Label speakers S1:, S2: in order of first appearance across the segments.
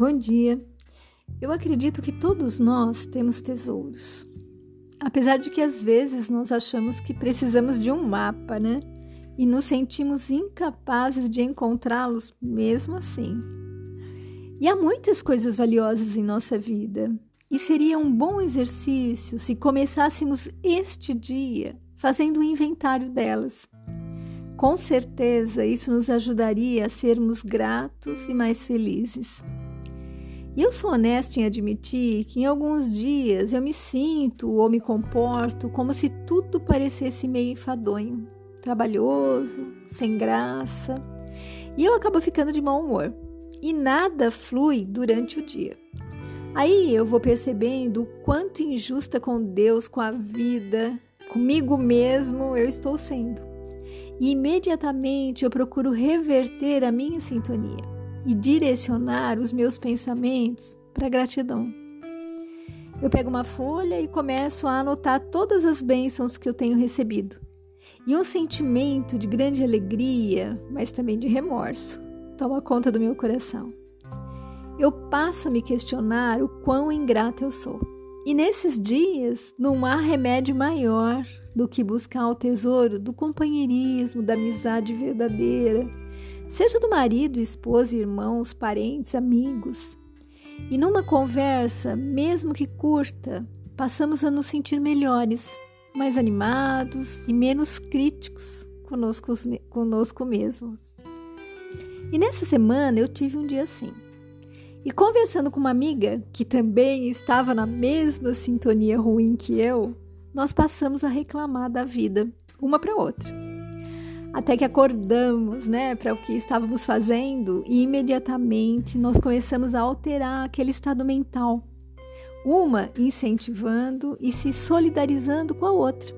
S1: Bom dia. Eu acredito que todos nós temos tesouros. Apesar de que às vezes nós achamos que precisamos de um mapa, né? E nos sentimos incapazes de encontrá-los mesmo assim. E há muitas coisas valiosas em nossa vida, e seria um bom exercício se começássemos este dia fazendo um inventário delas. Com certeza isso nos ajudaria a sermos gratos e mais felizes. E eu sou honesta em admitir que em alguns dias eu me sinto ou me comporto como se tudo parecesse meio enfadonho, trabalhoso, sem graça, e eu acabo ficando de mau humor e nada flui durante o dia. Aí eu vou percebendo o quanto injusta com Deus, com a vida, comigo mesmo eu estou sendo. E imediatamente eu procuro reverter a minha sintonia e direcionar os meus pensamentos para gratidão. Eu pego uma folha e começo a anotar todas as bênçãos que eu tenho recebido. E um sentimento de grande alegria, mas também de remorso, toma conta do meu coração. Eu passo a me questionar o quão ingrata eu sou. E nesses dias não há remédio maior do que buscar o tesouro do companheirismo, da amizade verdadeira, seja do marido, esposa, irmãos, parentes, amigos. E numa conversa, mesmo que curta, passamos a nos sentir melhores, mais animados e menos críticos conosco, conosco mesmos. E nessa semana eu tive um dia assim. E conversando com uma amiga que também estava na mesma sintonia ruim que eu, nós passamos a reclamar da vida, uma para outra. Até que acordamos, né, para o que estávamos fazendo e imediatamente nós começamos a alterar aquele estado mental. Uma incentivando e se solidarizando com a outra.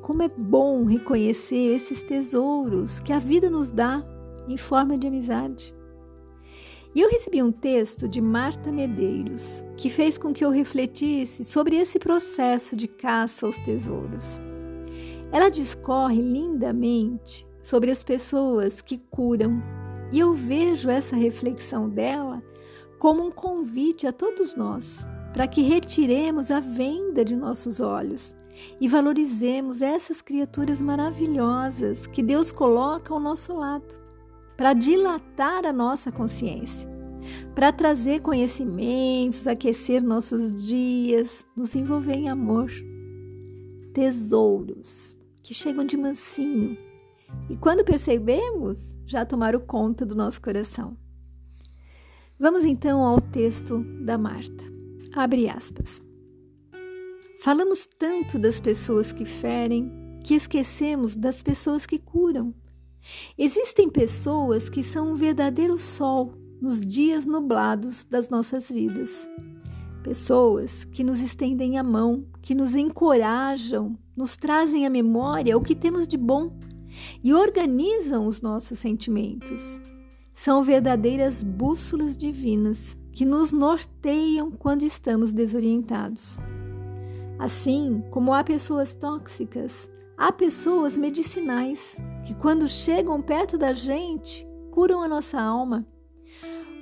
S1: Como é bom reconhecer esses tesouros que a vida nos dá em forma de amizade. E eu recebi um texto de Marta Medeiros, que fez com que eu refletisse sobre esse processo de caça aos tesouros. Ela discorre lindamente sobre as pessoas que curam, e eu vejo essa reflexão dela como um convite a todos nós para que retiremos a venda de nossos olhos e valorizemos essas criaturas maravilhosas que Deus coloca ao nosso lado para dilatar a nossa consciência, para trazer conhecimentos, aquecer nossos dias, nos envolver em amor. Tesouros que chegam de mansinho e quando percebemos, já tomaram conta do nosso coração. Vamos então ao texto da Marta. Abre aspas. Falamos tanto das pessoas que ferem que esquecemos das pessoas que curam. Existem pessoas que são um verdadeiro sol nos dias nublados das nossas vidas. Pessoas que nos estendem a mão, que nos encorajam, nos trazem à memória o que temos de bom e organizam os nossos sentimentos. São verdadeiras bússolas divinas que nos norteiam quando estamos desorientados. Assim como há pessoas tóxicas Há pessoas medicinais que, quando chegam perto da gente, curam a nossa alma.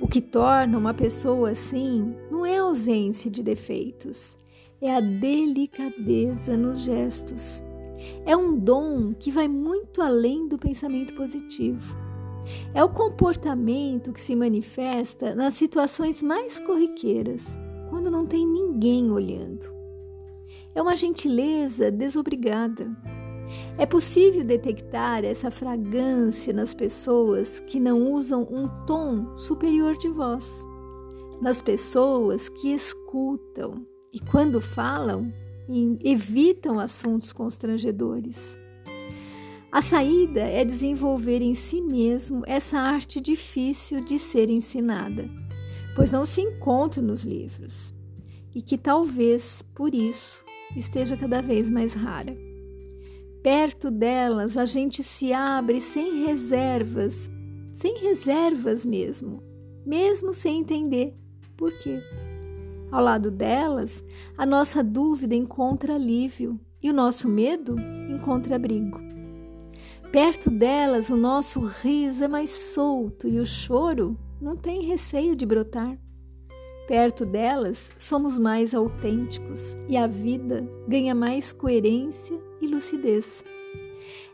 S1: O que torna uma pessoa assim não é a ausência de defeitos, é a delicadeza nos gestos. É um dom que vai muito além do pensamento positivo. É o comportamento que se manifesta nas situações mais corriqueiras, quando não tem ninguém olhando. É uma gentileza desobrigada é possível detectar essa fragrância nas pessoas que não usam um tom superior de voz, nas pessoas que escutam e, quando falam, evitam assuntos constrangedores. A saída é desenvolver em si mesmo essa arte difícil de ser ensinada, pois não se encontra nos livros e que talvez por isso esteja cada vez mais rara. Perto delas, a gente se abre sem reservas, sem reservas mesmo, mesmo sem entender por quê. Ao lado delas, a nossa dúvida encontra alívio e o nosso medo encontra abrigo. Perto delas, o nosso riso é mais solto e o choro não têm receio de brotar. Perto delas, somos mais autênticos e a vida ganha mais coerência e lucidez.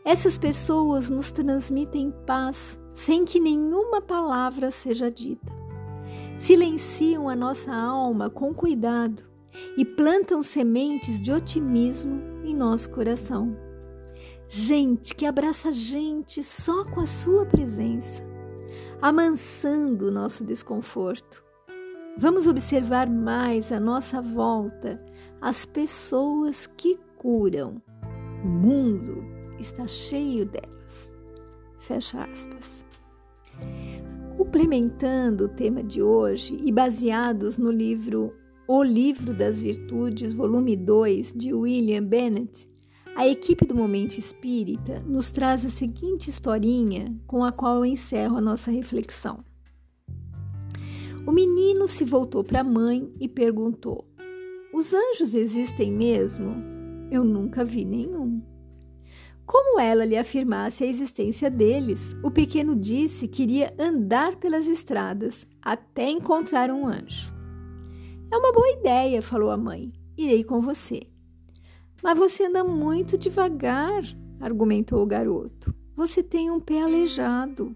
S1: Essas pessoas nos transmitem paz sem que nenhuma palavra seja dita. Silenciam a nossa alma com cuidado e plantam sementes de otimismo em nosso coração. Gente que abraça gente só com a sua presença, amansando o nosso desconforto. Vamos observar mais à nossa volta as pessoas que curam. O mundo está cheio delas. Fecha aspas. Complementando o tema de hoje e baseados no livro O Livro das Virtudes, volume 2, de William Bennett, a equipe do Momento Espírita nos traz a seguinte historinha com a qual eu encerro a nossa reflexão. O menino se voltou para a mãe e perguntou: Os anjos existem mesmo? Eu nunca vi nenhum. Como ela lhe afirmasse a existência deles, o pequeno disse que iria andar pelas estradas até encontrar um anjo. É uma boa ideia, falou a mãe. Irei com você. Mas você anda muito devagar, argumentou o garoto. Você tem um pé aleijado.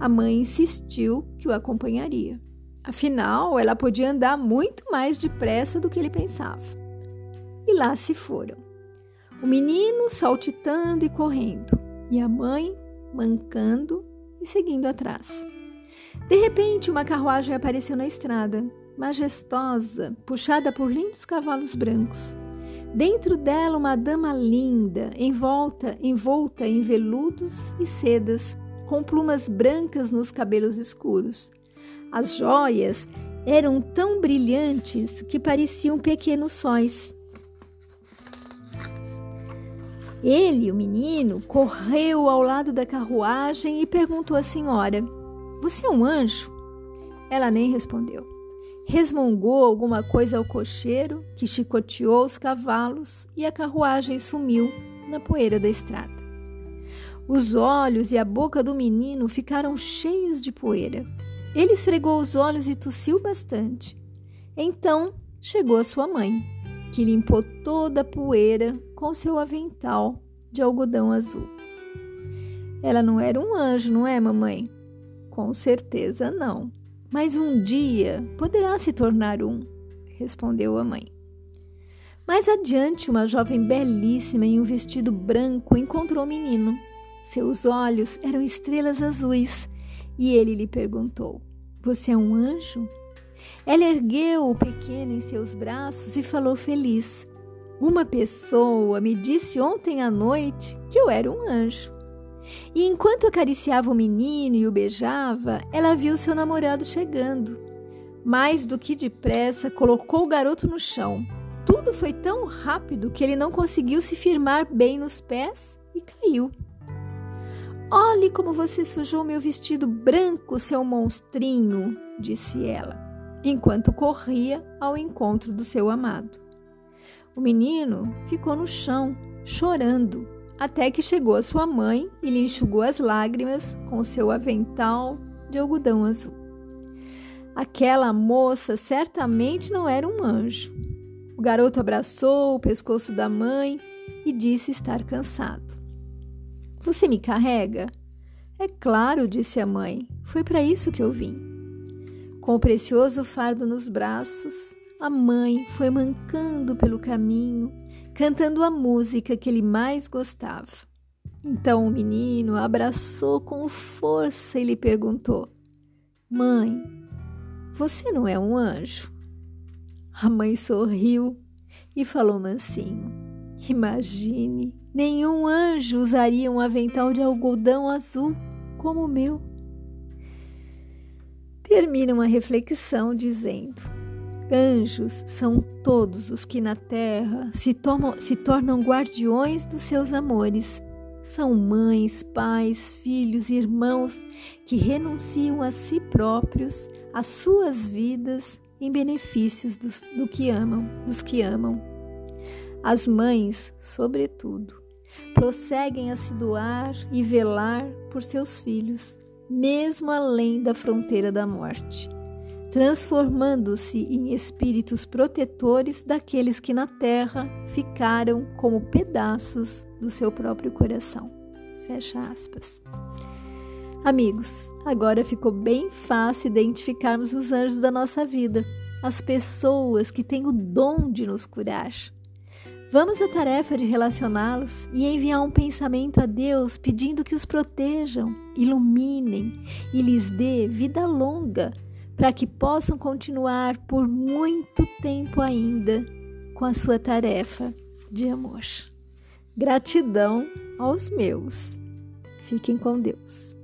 S1: A mãe insistiu que o acompanharia. Afinal, ela podia andar muito mais depressa do que ele pensava. E lá se foram o menino saltitando e correndo, e a mãe mancando e seguindo atrás. De repente, uma carruagem apareceu na estrada, majestosa, puxada por lindos cavalos brancos. Dentro dela, uma dama linda, envolta, envolta em veludos e sedas, com plumas brancas nos cabelos escuros. As joias eram tão brilhantes que pareciam pequenos sóis. Ele, o menino, correu ao lado da carruagem e perguntou à senhora: Você é um anjo? Ela nem respondeu. Resmungou alguma coisa ao cocheiro, que chicoteou os cavalos e a carruagem sumiu na poeira da estrada. Os olhos e a boca do menino ficaram cheios de poeira. Ele esfregou os olhos e tossiu bastante. Então chegou a sua mãe que limpou toda a poeira com seu avental de algodão azul. Ela não era um anjo, não é, mamãe? Com certeza não. Mas um dia poderá se tornar um, respondeu a mãe. Mais adiante, uma jovem belíssima em um vestido branco encontrou o menino. Seus olhos eram estrelas azuis e ele lhe perguntou: Você é um anjo? Ela ergueu o pequeno em seus braços e falou feliz: Uma pessoa me disse ontem à noite que eu era um anjo. E enquanto acariciava o menino e o beijava, ela viu seu namorado chegando. Mais do que depressa, colocou o garoto no chão. Tudo foi tão rápido que ele não conseguiu se firmar bem nos pés e caiu. Olhe como você sujou meu vestido branco, seu monstrinho, disse ela enquanto corria ao encontro do seu amado. O menino ficou no chão, chorando, até que chegou a sua mãe e lhe enxugou as lágrimas com seu avental de algodão azul. Aquela moça certamente não era um anjo. O garoto abraçou o pescoço da mãe e disse estar cansado. Você me carrega? É claro, disse a mãe. Foi para isso que eu vim. Com o precioso fardo nos braços, a mãe foi mancando pelo caminho, cantando a música que ele mais gostava. Então o menino a abraçou com força e lhe perguntou: Mãe, você não é um anjo? A mãe sorriu e falou mansinho: Imagine, nenhum anjo usaria um avental de algodão azul como o meu termina uma reflexão dizendo: Anjos são todos os que na terra se, tomam, se tornam guardiões dos seus amores. São mães, pais, filhos, irmãos que renunciam a si próprios, às suas vidas, em benefícios dos, do que amam, dos que amam. As mães, sobretudo, prosseguem a se doar e velar por seus filhos, mesmo além da fronteira da morte, transformando-se em espíritos protetores daqueles que na terra ficaram como pedaços do seu próprio coração. Fecha aspas. Amigos, agora ficou bem fácil identificarmos os anjos da nossa vida, as pessoas que têm o dom de nos curar. Vamos à tarefa de relacioná-los e enviar um pensamento a Deus pedindo que os protejam, iluminem e lhes dê vida longa para que possam continuar por muito tempo ainda com a sua tarefa de amor. Gratidão aos meus. Fiquem com Deus.